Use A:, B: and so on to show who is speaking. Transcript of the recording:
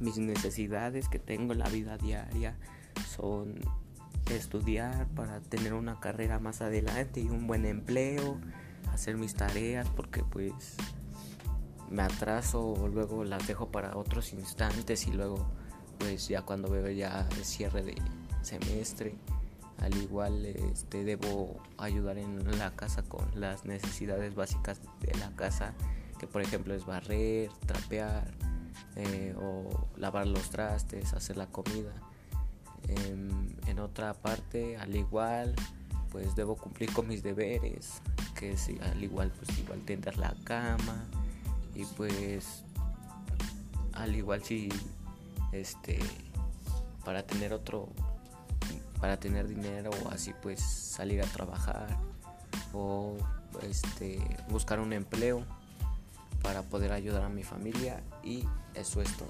A: mis necesidades que tengo en la vida diaria son estudiar para tener una carrera más adelante y un buen empleo, hacer mis tareas porque pues me atraso o luego las dejo para otros instantes y luego pues ya cuando veo ya el cierre de semestre al igual este debo ayudar en la casa con las necesidades básicas de la casa que por ejemplo es barrer trapear eh, o lavar los trastes hacer la comida. Em, en otra parte al igual pues debo cumplir con mis deberes que es al igual pues igual tender la cama y pues al igual si este para tener otro para tener dinero o así pues salir a trabajar o este buscar un empleo para poder ayudar a mi familia y eso es todo.